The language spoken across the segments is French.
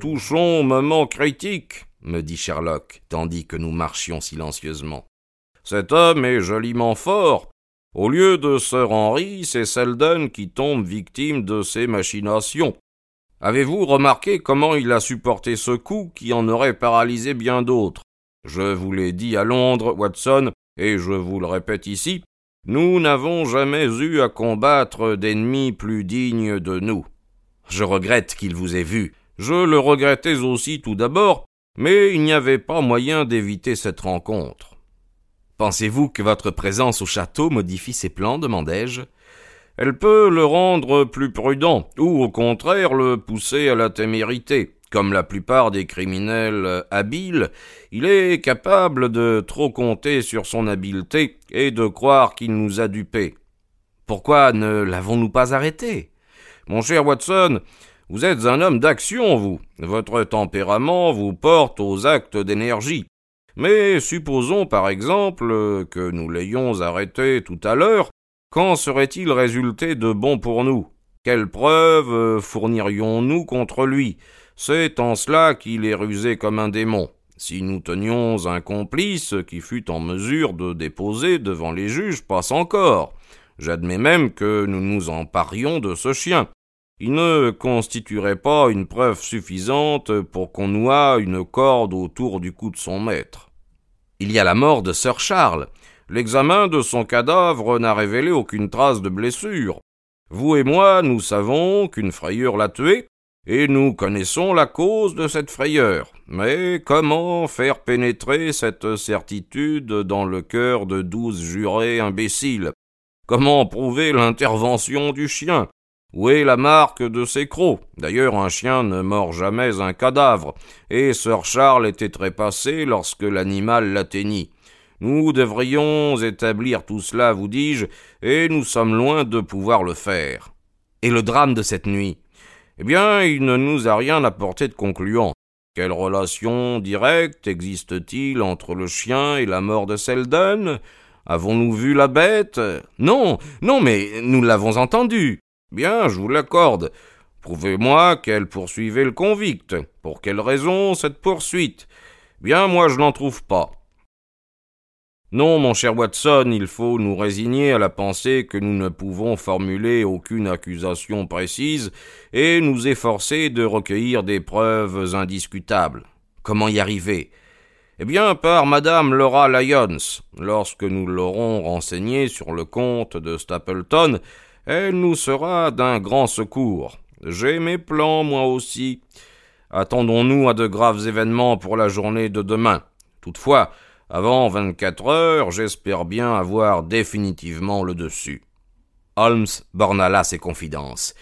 Touchons moment critique, me dit Sherlock, tandis que nous marchions silencieusement. Cet homme est joliment fort. Au lieu de Sir Henry, c'est Selden qui tombe victime de ses machinations. Avez-vous remarqué comment il a supporté ce coup qui en aurait paralysé bien d'autres? Je vous l'ai dit à Londres, Watson, et je vous le répète ici, nous n'avons jamais eu à combattre d'ennemis plus dignes de nous. Je regrette qu'il vous ait vu, je le regrettais aussi tout d'abord, mais il n'y avait pas moyen d'éviter cette rencontre. Pensez-vous que votre présence au château modifie ses plans demandai-je. Elle peut le rendre plus prudent, ou au contraire le pousser à la témérité. Comme la plupart des criminels habiles, il est capable de trop compter sur son habileté et de croire qu'il nous a dupés. Pourquoi ne l'avons-nous pas arrêté? Mon cher Watson, vous êtes un homme d'action, vous. Votre tempérament vous porte aux actes d'énergie. Mais supposons par exemple que nous l'ayons arrêté tout à l'heure, qu'en serait-il résulté de bon pour nous? Quelles preuves fournirions-nous contre lui? C'est en cela qu'il est rusé comme un démon. Si nous tenions un complice qui fût en mesure de déposer devant les juges, passe encore. J'admets même que nous nous emparions de ce chien il ne constituerait pas une preuve suffisante pour qu'on noie une corde autour du cou de son maître. Il y a la mort de Sir Charles. L'examen de son cadavre n'a révélé aucune trace de blessure. Vous et moi, nous savons qu'une frayeur l'a tué, et nous connaissons la cause de cette frayeur. Mais comment faire pénétrer cette certitude dans le cœur de douze jurés imbéciles? Comment prouver l'intervention du chien? Où est la marque de ses crocs? D'ailleurs, un chien ne mord jamais un cadavre, et Sir Charles était trépassé lorsque l'animal l'atteignit. Nous devrions établir tout cela, vous dis-je, et nous sommes loin de pouvoir le faire. Et le drame de cette nuit? Eh bien, il ne nous a rien apporté de concluant. Quelle relation directe existe-t-il entre le chien et la mort de Selden? Avons-nous vu la bête? Non, non, mais nous l'avons entendu. Bien, je vous l'accorde. Prouvez-moi qu'elle poursuivait le convict. Pour quelle raison cette poursuite? Bien, moi je n'en trouve pas. Non, mon cher Watson, il faut nous résigner à la pensée que nous ne pouvons formuler aucune accusation précise et nous efforcer de recueillir des preuves indiscutables. Comment y arriver? Eh bien, par Madame Laura Lyons. Lorsque nous l'aurons renseignée sur le comte de Stapleton, elle nous sera d'un grand secours. J'ai mes plans, moi aussi. Attendons-nous à de graves événements pour la journée de demain. Toutefois, avant vingt-quatre heures, j'espère bien avoir définitivement le dessus. Holmes borna là ses confidences.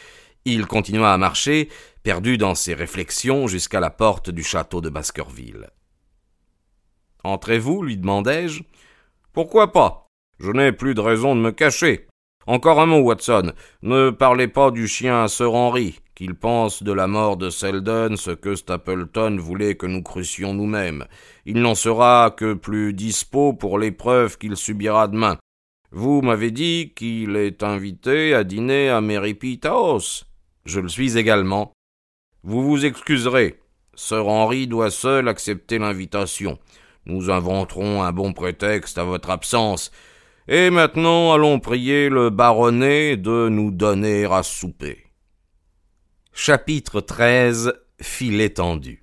Il continua à marcher, perdu dans ses réflexions, jusqu'à la porte du château de Baskerville. Entrez-vous lui demandai-je. Pourquoi pas? Je n'ai plus de raison de me cacher. Encore un mot, Watson. Ne parlez pas du chien à Sir Henry, qu'il pense de la mort de Selden ce que Stapleton voulait que nous crussions nous-mêmes. Il n'en sera que plus dispo pour l'épreuve qu'il subira demain. Vous m'avez dit qu'il est invité à dîner à Merripit House. Je le suis également. Vous vous excuserez. Sir Henry doit seul accepter l'invitation. Nous inventerons un bon prétexte à votre absence. Et maintenant allons prier le baronnet de nous donner à souper. Chapitre 13 Filet tendu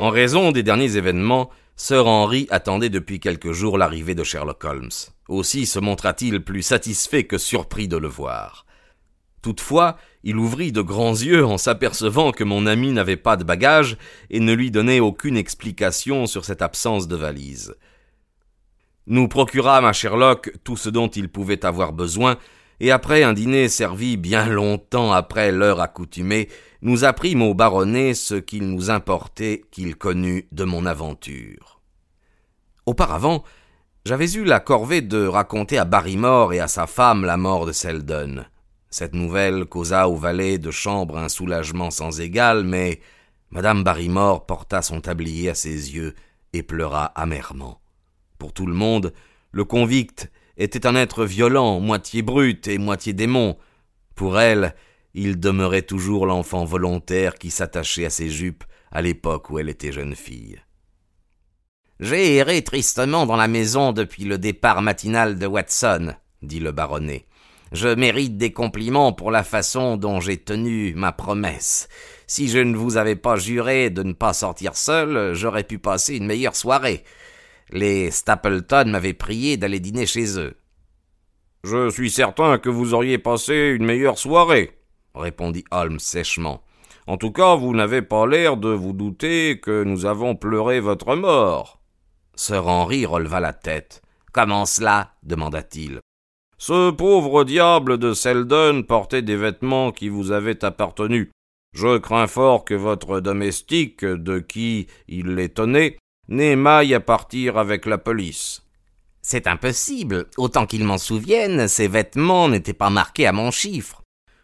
En raison des derniers événements, Sir Henry attendait depuis quelques jours l'arrivée de Sherlock Holmes. Aussi se montra-t-il plus satisfait que surpris de le voir. Toutefois, il ouvrit de grands yeux en s'apercevant que mon ami n'avait pas de bagages et ne lui donnait aucune explication sur cette absence de valise. Nous procurâmes à Sherlock tout ce dont il pouvait avoir besoin, et après un dîner servi bien longtemps après l'heure accoutumée, nous apprîmes au baronnet ce qu'il nous importait qu'il connût de mon aventure. Auparavant, j'avais eu la corvée de raconter à Barrymore et à sa femme la mort de Selden. Cette nouvelle causa au valet de chambre un soulagement sans égal, mais madame Barrymore porta son tablier à ses yeux et pleura amèrement. Pour tout le monde, le convict était un être violent, moitié brute et moitié démon. Pour elle, il demeurait toujours l'enfant volontaire qui s'attachait à ses jupes à l'époque où elle était jeune fille. J'ai erré tristement dans la maison depuis le départ matinal de Watson, dit le baronnet. Je mérite des compliments pour la façon dont j'ai tenu ma promesse. Si je ne vous avais pas juré de ne pas sortir seul, j'aurais pu passer une meilleure soirée. Les Stapleton m'avaient prié d'aller dîner chez eux. Je suis certain que vous auriez passé une meilleure soirée, répondit Holmes sèchement. En tout cas, vous n'avez pas l'air de vous douter que nous avons pleuré votre mort. Sir Henry releva la tête. Comment cela? demanda-t-il. Ce pauvre diable de Selden portait des vêtements qui vous avaient appartenu. Je crains fort que votre domestique, de qui il les tenait, n'émaille à partir avec la police. C'est impossible. Autant qu'il m'en souvienne, ces vêtements n'étaient pas marqués à mon chiffre.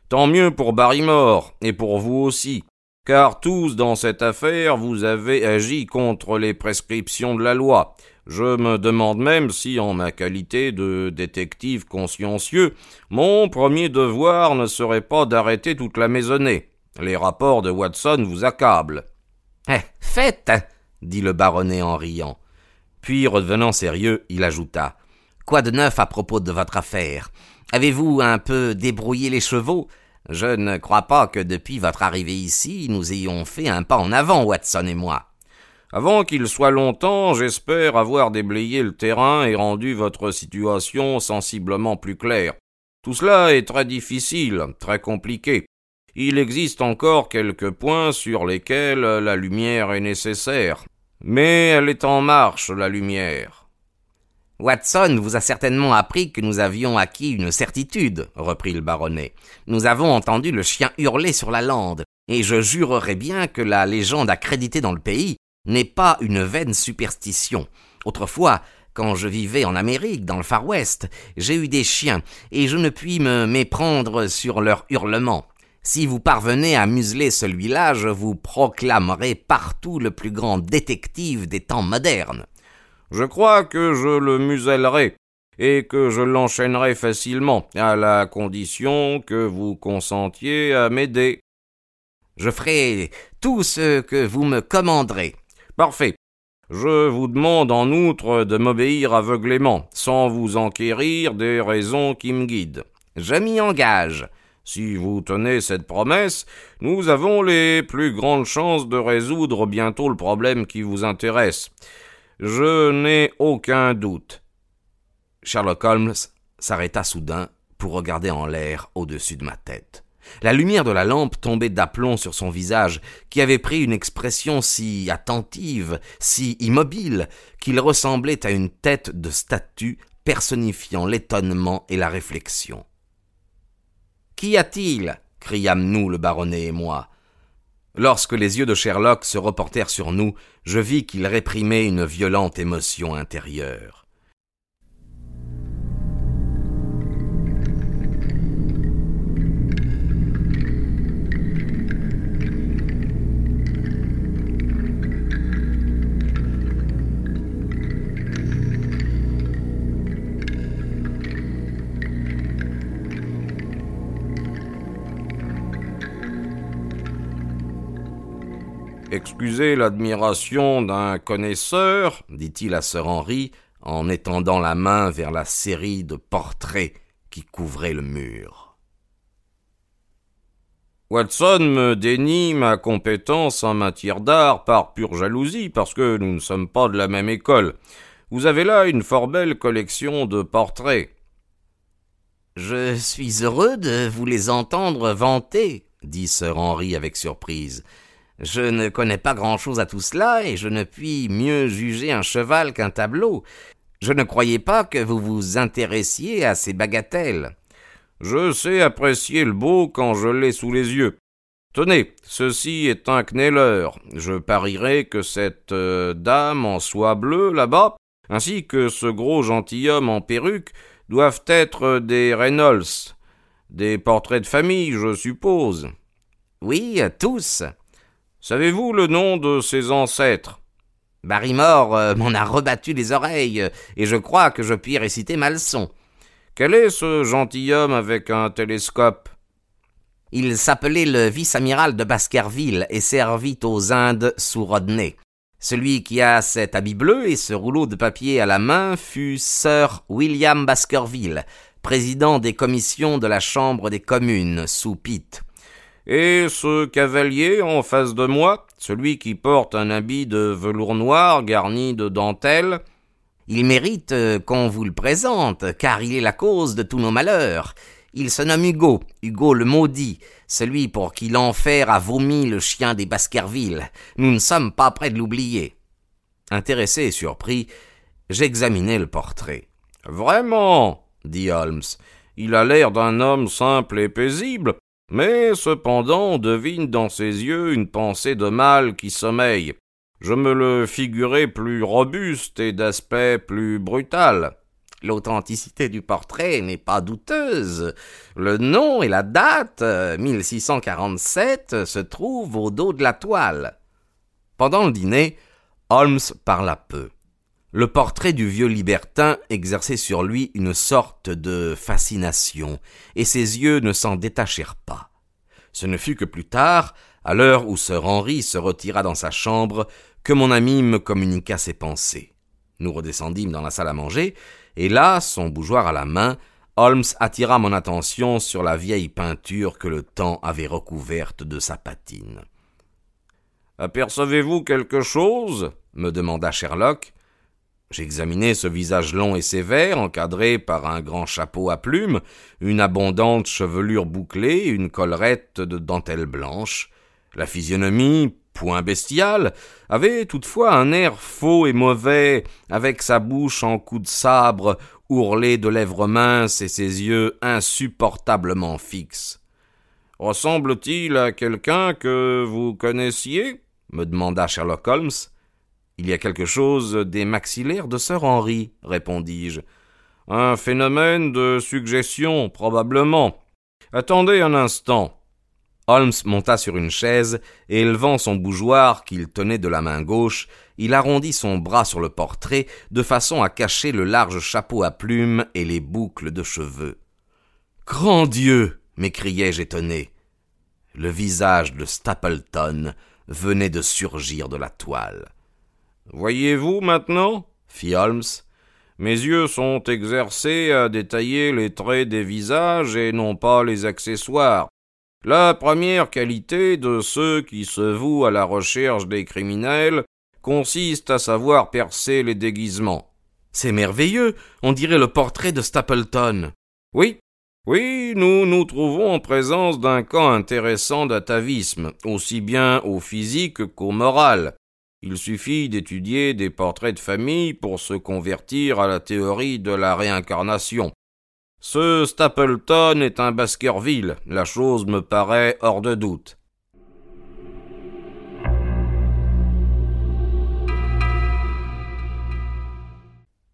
Tant mieux pour Barrymore, et pour vous aussi, car tous dans cette affaire vous avez agi contre les prescriptions de la loi, je me demande même si, en ma qualité de détective consciencieux, mon premier devoir ne serait pas d'arrêter toute la maisonnée. Les rapports de Watson vous accablent. Eh, faites dit le baronnet en riant. Puis, redevenant sérieux, il ajouta Quoi de neuf à propos de votre affaire? Avez-vous un peu débrouillé les chevaux? Je ne crois pas que depuis votre arrivée ici, nous ayons fait un pas en avant, Watson et moi. Avant qu'il soit longtemps, j'espère avoir déblayé le terrain et rendu votre situation sensiblement plus claire. Tout cela est très difficile, très compliqué. Il existe encore quelques points sur lesquels la lumière est nécessaire. Mais elle est en marche, la lumière. Watson vous a certainement appris que nous avions acquis une certitude, reprit le baronnet. Nous avons entendu le chien hurler sur la lande, et je jurerais bien que la légende accréditée dans le pays n'est pas une vaine superstition. Autrefois, quand je vivais en Amérique, dans le Far West, j'ai eu des chiens, et je ne puis me méprendre sur leurs hurlements. Si vous parvenez à museler celui-là, je vous proclamerai partout le plus grand détective des temps modernes. Je crois que je le musellerai, et que je l'enchaînerai facilement, à la condition que vous consentiez à m'aider. Je ferai tout ce que vous me commanderez. Parfait. Je vous demande en outre de m'obéir aveuglément, sans vous enquérir des raisons qui me guident. Je m'y engage. Si vous tenez cette promesse, nous avons les plus grandes chances de résoudre bientôt le problème qui vous intéresse. Je n'ai aucun doute. Sherlock Holmes s'arrêta soudain pour regarder en l'air au-dessus de ma tête. La lumière de la lampe tombait d'aplomb sur son visage, qui avait pris une expression si attentive, si immobile, qu'il ressemblait à une tête de statue personnifiant l'étonnement et la réflexion. Qu'y a-t-il? criâmes-nous le baronnet et moi. Lorsque les yeux de Sherlock se reportèrent sur nous, je vis qu'il réprimait une violente émotion intérieure. Excusez l'admiration d'un connaisseur, dit-il à Sir Henry, en étendant la main vers la série de portraits qui couvraient le mur. Watson me dénie ma compétence en matière d'art par pure jalousie, parce que nous ne sommes pas de la même école. Vous avez là une fort belle collection de portraits. Je suis heureux de vous les entendre vanter, dit Sir Henry avec surprise. Je ne connais pas grand-chose à tout cela, et je ne puis mieux juger un cheval qu'un tableau. Je ne croyais pas que vous vous intéressiez à ces bagatelles. Je sais apprécier le beau quand je l'ai sous les yeux. Tenez, ceci est un Kneller. Je parierais que cette euh, dame en soie bleue là-bas, ainsi que ce gros gentilhomme en perruque, doivent être des Reynolds. Des portraits de famille, je suppose. Oui, tous. Savez-vous le nom de ses ancêtres? Barrymore euh, m'en a rebattu les oreilles, et je crois que je puis réciter ma leçon. Quel est ce gentilhomme avec un télescope? Il s'appelait le vice-amiral de Baskerville et servit aux Indes sous Rodney. Celui qui a cet habit bleu et ce rouleau de papier à la main fut Sir William Baskerville, président des commissions de la Chambre des communes sous Pitt. Et ce cavalier en face de moi, celui qui porte un habit de velours noir garni de dentelle, il mérite euh, qu'on vous le présente, car il est la cause de tous nos malheurs. Il se nomme Hugo, Hugo le maudit, celui pour qui l'enfer a vomi le chien des Baskerville. Nous ne sommes pas près de l'oublier. Intéressé et surpris, j'examinai le portrait. Vraiment, dit Holmes, il a l'air d'un homme simple et paisible, mais cependant on devine dans ses yeux une pensée de mal qui sommeille. Je me le figurais plus robuste et d'aspect plus brutal. L'authenticité du portrait n'est pas douteuse. Le nom et la date, 1647, se trouvent au dos de la toile. Pendant le dîner, Holmes parla peu. Le portrait du vieux libertin exerçait sur lui une sorte de fascination, et ses yeux ne s'en détachèrent pas. Ce ne fut que plus tard, à l'heure où Sir Henry se retira dans sa chambre, que mon ami me communiqua ses pensées. Nous redescendîmes dans la salle à manger, et là, son bougeoir à la main, Holmes attira mon attention sur la vieille peinture que le temps avait recouverte de sa patine. Apercevez-vous quelque chose? me demanda Sherlock. J'examinai ce visage long et sévère, encadré par un grand chapeau à plumes, une abondante chevelure bouclée, une collerette de dentelle blanche. La physionomie, point bestial, avait toutefois un air faux et mauvais, avec sa bouche en coup de sabre, ourlée de lèvres minces et ses yeux insupportablement fixes. Ressemble-t-il à quelqu'un que vous connaissiez? me demanda Sherlock Holmes. Il y a quelque chose des maxillaires de Sir Henry, répondis-je. Un phénomène de suggestion, probablement. Attendez un instant. Holmes monta sur une chaise, et élevant son bougeoir qu'il tenait de la main gauche, il arrondit son bras sur le portrait, de façon à cacher le large chapeau à plumes et les boucles de cheveux. Grand Dieu m'écriai-je étonné. Le visage de Stapleton venait de surgir de la toile. Voyez-vous maintenant fit Holmes. Mes yeux sont exercés à détailler les traits des visages et non pas les accessoires. La première qualité de ceux qui se vouent à la recherche des criminels consiste à savoir percer les déguisements. C'est merveilleux, on dirait le portrait de Stapleton. Oui, oui, nous nous trouvons en présence d'un cas intéressant d'atavisme, aussi bien au physique qu'au moral. Il suffit d'étudier des portraits de famille pour se convertir à la théorie de la réincarnation. Ce Stapleton est un Baskerville, la chose me paraît hors de doute.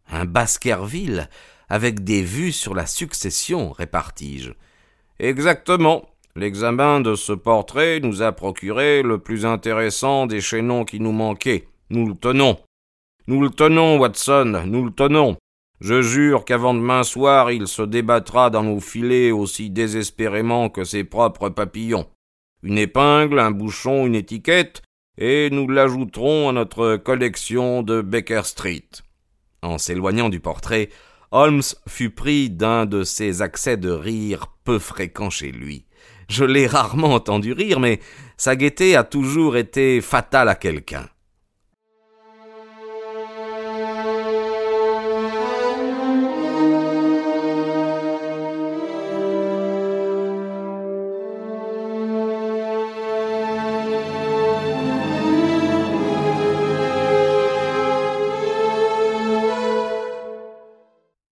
Un Baskerville avec des vues sur la succession, répartis-je. Exactement. L'examen de ce portrait nous a procuré le plus intéressant des chaînons qui nous manquaient. Nous le tenons. Nous le tenons, Watson, nous le tenons. Je jure qu'avant demain soir il se débattra dans nos filets aussi désespérément que ses propres papillons. Une épingle, un bouchon, une étiquette, et nous l'ajouterons à notre collection de Baker Street. En s'éloignant du portrait, Holmes fut pris d'un de ces accès de rire peu fréquents chez lui. Je l'ai rarement entendu rire, mais sa gaieté a toujours été fatale à quelqu'un.